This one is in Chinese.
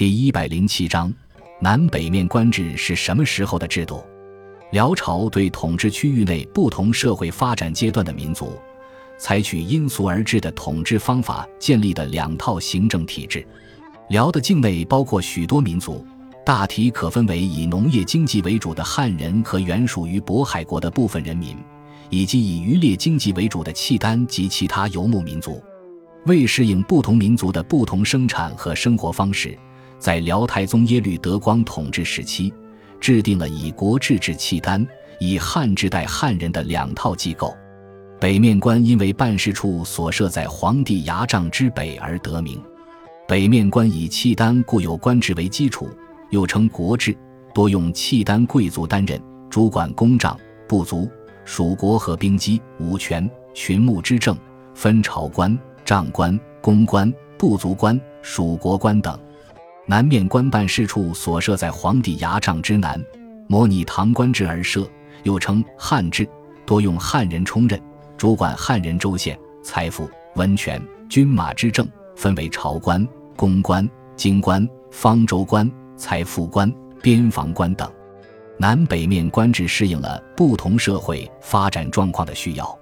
第一百零七章，南北面官制是什么时候的制度？辽朝对统治区域内不同社会发展阶段的民族，采取因俗而治的统治方法建立的两套行政体制。辽的境内包括许多民族，大体可分为以农业经济为主的汉人和原属于渤海国的部分人民，以及以渔猎经济为主的契丹及其他游牧民族。为适应不同民族的不同生产和生活方式。在辽太宗耶律德光统治时期，制定了以国制治契丹、以汉制待汉人的两套机构。北面官因为办事处所设在皇帝牙帐之北而得名。北面官以契丹固有官制为基础，又称国制，多用契丹贵族担任，主管公帐、部族、属国和兵机、武权、群牧之政，分朝官、帐官、公官、部族官、属国官等。南面官办事处所设在皇帝牙帐之南，模拟唐官制而设，又称汉制，多用汉人充任，主管汉人州县、财富、温泉、军马之政，分为朝官、公官、京官、方州官、财富官、边防官等。南北面官制适应了不同社会发展状况的需要，